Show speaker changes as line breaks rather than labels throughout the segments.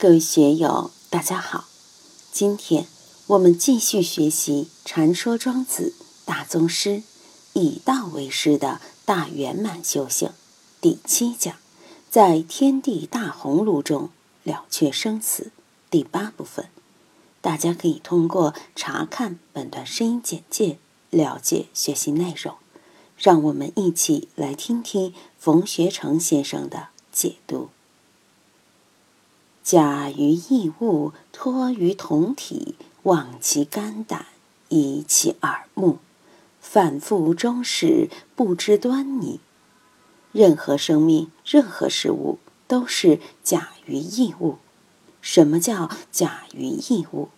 各位学友，大家好！今天我们继续学习《传说庄子大宗师以道为师的大圆满修行》第七讲，在天地大鸿胪中了却生死第八部分。大家可以通过查看本段声音简介了解学习内容。让我们一起来听听冯学成先生的解读。假于异物，托于同体，望其肝胆，以其耳目，反复终始，不知端倪。任何生命，任何事物，都是假于异物。什么叫假于异物？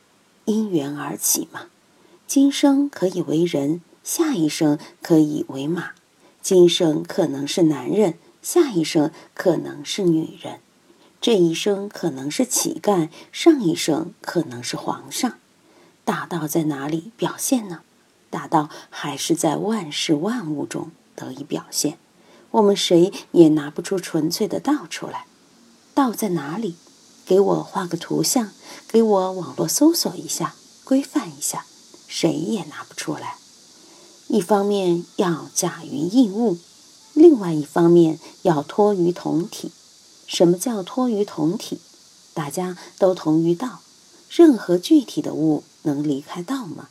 因缘而起嘛。今生可以为人，下一生可以为马。今生可能是男人，下一生可能是女人。这一生可能是乞丐，上一生可能是皇上。大道在哪里表现呢？大道还是在万事万物中得以表现。我们谁也拿不出纯粹的道出来。道在哪里？给我画个图像，给我网络搜索一下，规范一下，谁也拿不出来。一方面要假于异物，另外一方面要托于同体。什么叫托于同体？大家都同于道，任何具体的物能离开道吗？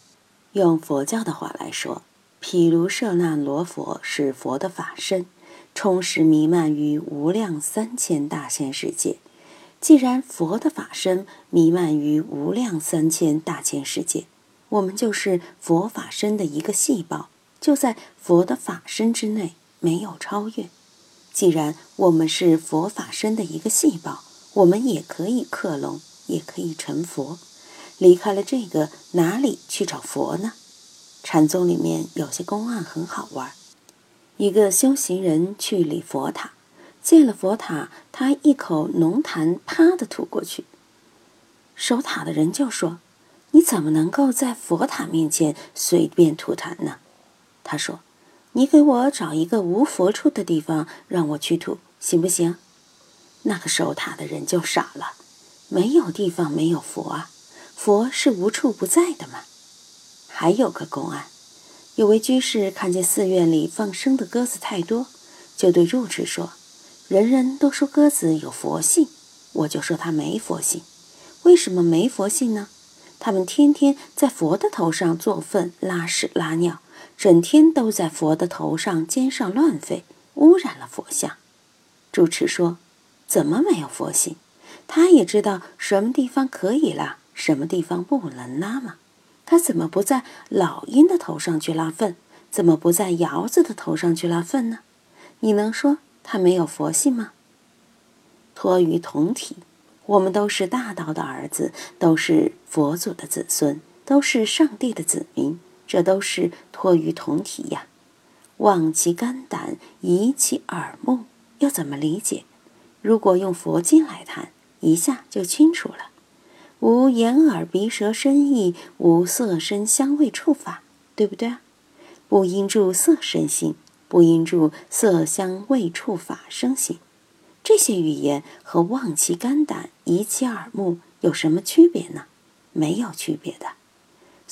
用佛教的话来说，譬如舍那罗佛是佛的法身，充实弥漫于无量三千大千世界。既然佛的法身弥漫于无量三千大千世界，我们就是佛法身的一个细胞，就在佛的法身之内，没有超越。既然我们是佛法身的一个细胞，我们也可以克隆，也可以成佛。离开了这个，哪里去找佛呢？禅宗里面有些公案很好玩。一个修行人去礼佛塔，见了佛塔，他一口浓痰啪的吐过去。守塔的人就说：“你怎么能够在佛塔面前随便吐痰呢？”他说。你给我找一个无佛处的地方，让我去吐，行不行？那个守塔的人就傻了，没有地方没有佛啊，佛是无处不在的嘛。还有个公案，有位居士看见寺院里放生的鸽子太多，就对住持说：“人人都说鸽子有佛性，我就说它没佛性。为什么没佛性呢？他们天天在佛的头上做粪、拉屎、拉尿。”整天都在佛的头上、肩上乱飞，污染了佛像。主持说：“怎么没有佛性？他也知道什么地方可以拉，什么地方不能拉吗？他怎么不在老鹰的头上去拉粪？怎么不在窑子的头上去拉粪呢？你能说他没有佛性吗？”托于同体，我们都是大道的儿子，都是佛祖的子孙，都是上帝的子民。这都是托于同体呀，望其肝胆，移其耳目，要怎么理解？如果用佛经来谈，一下就清楚了。无眼耳鼻舌身意，无色声香味触法，对不对啊？不因住色身心，不因住色香味触法生心，这些语言和望其肝胆，移其耳目有什么区别呢？没有区别的。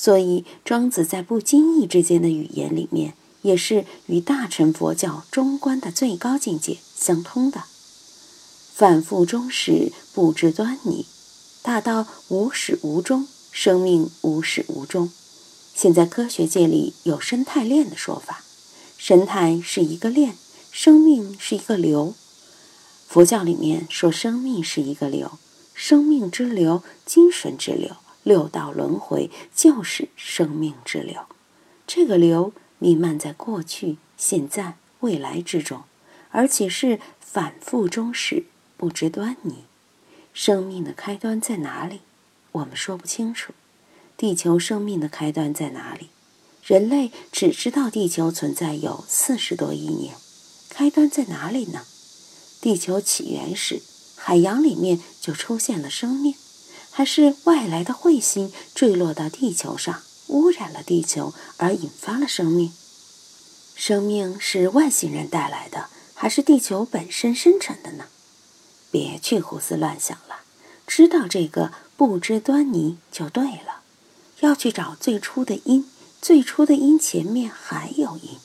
所以，庄子在不经意之间的语言里面，也是与大乘佛教中观的最高境界相通的。反复终始，不知端倪。大道无始无终，生命无始无终。现在科学界里有生态链的说法，生态是一个链，生命是一个流。佛教里面说，生命是一个流，生命之流，精神之流。六道轮回就是生命之流，这个流弥漫在过去、现在、未来之中，而且是反复终始，不知端倪。生命的开端在哪里？我们说不清楚。地球生命的开端在哪里？人类只知道地球存在有四十多亿年，开端在哪里呢？地球起源时，海洋里面就出现了生命。还是外来的彗星坠落到地球上，污染了地球，而引发了生命。生命是外星人带来的，还是地球本身生成的呢？别去胡思乱想了，知道这个，不知端倪就对了。要去找最初的因，最初的因前面还有因，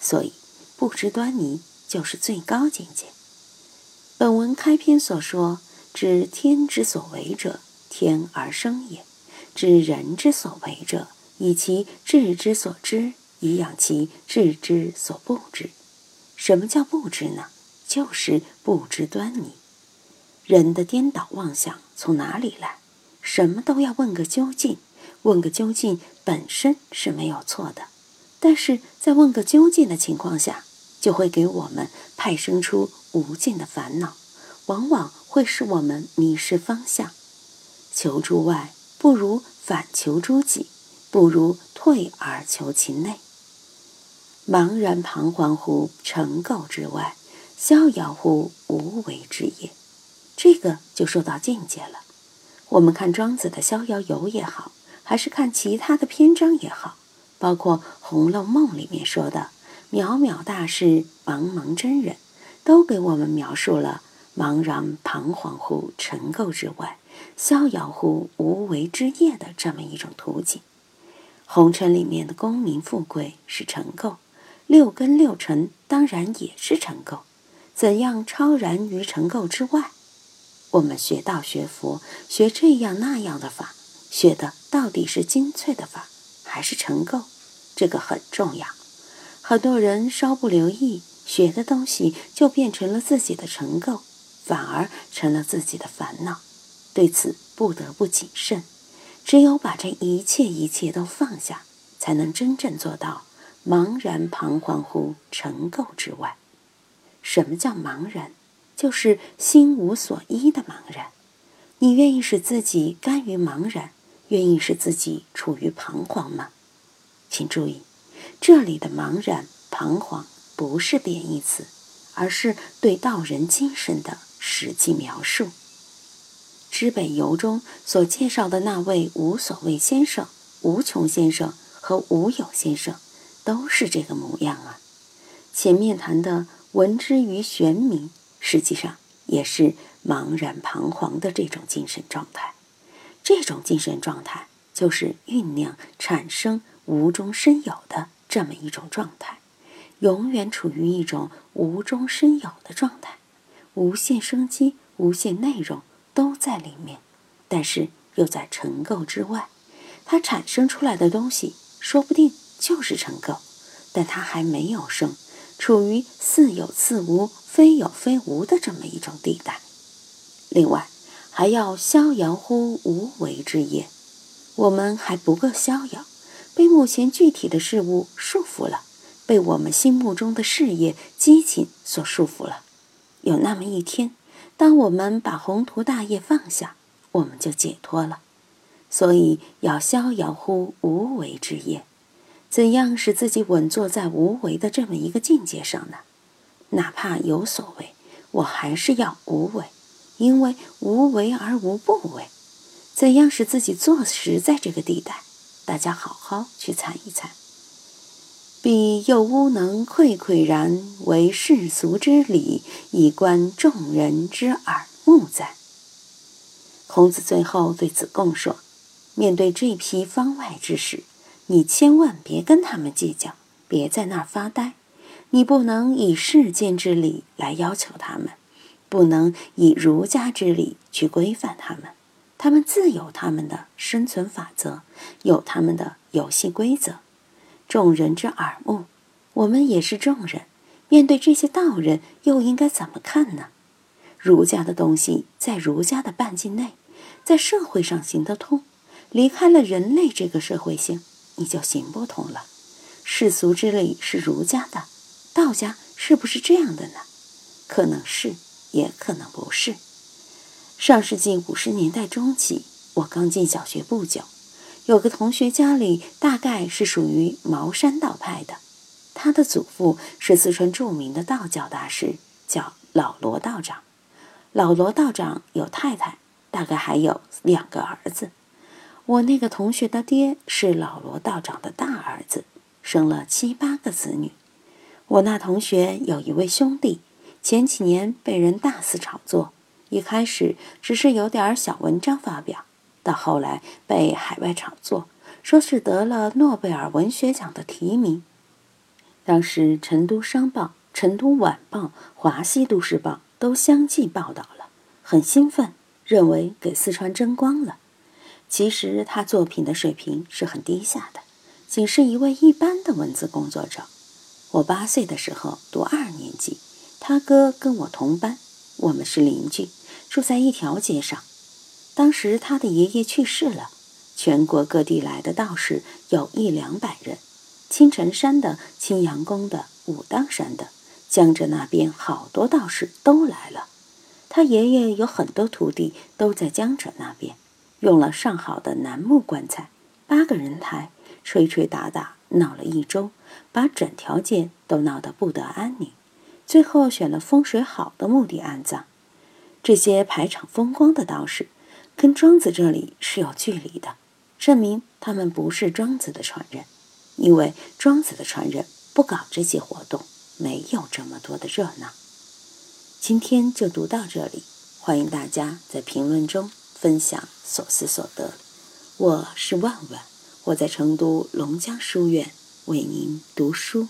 所以不知端倪就是最高境界。本文开篇所说：“知天之所为者，天而生也；知人之所为者，以其智之所知，以养其智之所不知。”什么叫不知呢？就是不知端倪。人的颠倒妄想从哪里来？什么都要问个究竟，问个究竟本身是没有错的，但是在问个究竟的情况下，就会给我们派生出无尽的烦恼，往往会使我们迷失方向。求诸外，不如反求诸己，不如退而求其内。茫然彷徨乎尘垢之外，逍遥乎无为之业。这个就说到境界了。我们看庄子的《逍遥游》也好，还是看其他的篇章也好，包括《红楼梦》里面说的“渺渺大事，茫茫真人”，都给我们描述了茫然彷徨乎尘垢之外，逍遥乎无为之业的这么一种途径。红尘里面的功名富贵是尘垢，六根六尘当然也是尘垢。怎样超然于尘垢之外？我们学道学佛，学这样那样的法，学的到底是精粹的法，还是成垢？这个很重要。很多人稍不留意，学的东西就变成了自己的成垢，反而成了自己的烦恼。对此不得不谨慎。只有把这一切一切都放下，才能真正做到茫然彷徨乎尘垢之外。什么叫茫然？就是心无所依的茫然，你愿意使自己甘于茫然，愿意使自己处于彷徨吗？请注意，这里的茫然、彷徨不是贬义词，而是对道人精神的实际描述。《知北游》中所介绍的那位无所谓先生、无穷先生和无有先生，都是这个模样啊。前面谈的闻之于玄冥。实际上也是茫然彷徨的这种精神状态，这种精神状态就是酝酿产生无中生有的这么一种状态，永远处于一种无中生有的状态，无限生机、无限内容都在里面，但是又在尘垢之外，它产生出来的东西说不定就是尘垢，但它还没有生。处于似有似无、非有非无的这么一种地带。另外，还要逍遥乎无为之业。我们还不够逍遥，被目前具体的事物束缚了，被我们心目中的事业、激情所束缚了。有那么一天，当我们把宏图大业放下，我们就解脱了。所以，要逍遥乎无为之业。怎样使自己稳坐在无为的这么一个境界上呢？哪怕有所为，我还是要无为，因为无为而无不为。怎样使自己坐实在这个地带？大家好好去参一参。彼又吾能愧愧然为世俗之礼，以观众人之耳目哉？孔子最后对子贡说：“面对这批方外之士。”你千万别跟他们计较，别在那儿发呆。你不能以世间之理来要求他们，不能以儒家之理去规范他们。他们自有他们的生存法则，有他们的游戏规则。众人之耳目，我们也是众人，面对这些道人，又应该怎么看呢？儒家的东西在儒家的半径内，在社会上行得通，离开了人类这个社会性。你就行不通了。世俗之理是儒家的，道家是不是这样的呢？可能是，也可能不是。上世纪五十年代中期，我刚进小学不久，有个同学家里大概是属于茅山道派的，他的祖父是四川著名的道教大师，叫老罗道长。老罗道长有太太，大概还有两个儿子。我那个同学的爹是老罗道长的大儿子，生了七八个子女。我那同学有一位兄弟，前几年被人大肆炒作，一开始只是有点小文章发表，到后来被海外炒作，说是得了诺贝尔文学奖的提名。当时《成都商报》《成都晚报》《华西都市报》都相继报道了，很兴奋，认为给四川争光了。其实他作品的水平是很低下的，仅是一位一般的文字工作者。我八岁的时候读二年级，他哥跟我同班，我们是邻居，住在一条街上。当时他的爷爷去世了，全国各地来的道士有一两百人，青城山的、青羊宫的、武当山的，江浙那边好多道士都来了。他爷爷有很多徒弟都在江浙那边，用了上好的楠木棺材，八个人抬，吹吹打打。闹了一周，把整条街都闹得不得安宁。最后选了风水好的墓地安葬。这些排场风光的道士，跟庄子这里是有距离的，证明他们不是庄子的传人。因为庄子的传人不搞这些活动，没有这么多的热闹。今天就读到这里，欢迎大家在评论中分享所思所得。我是万万。我在成都龙江书院为您读书。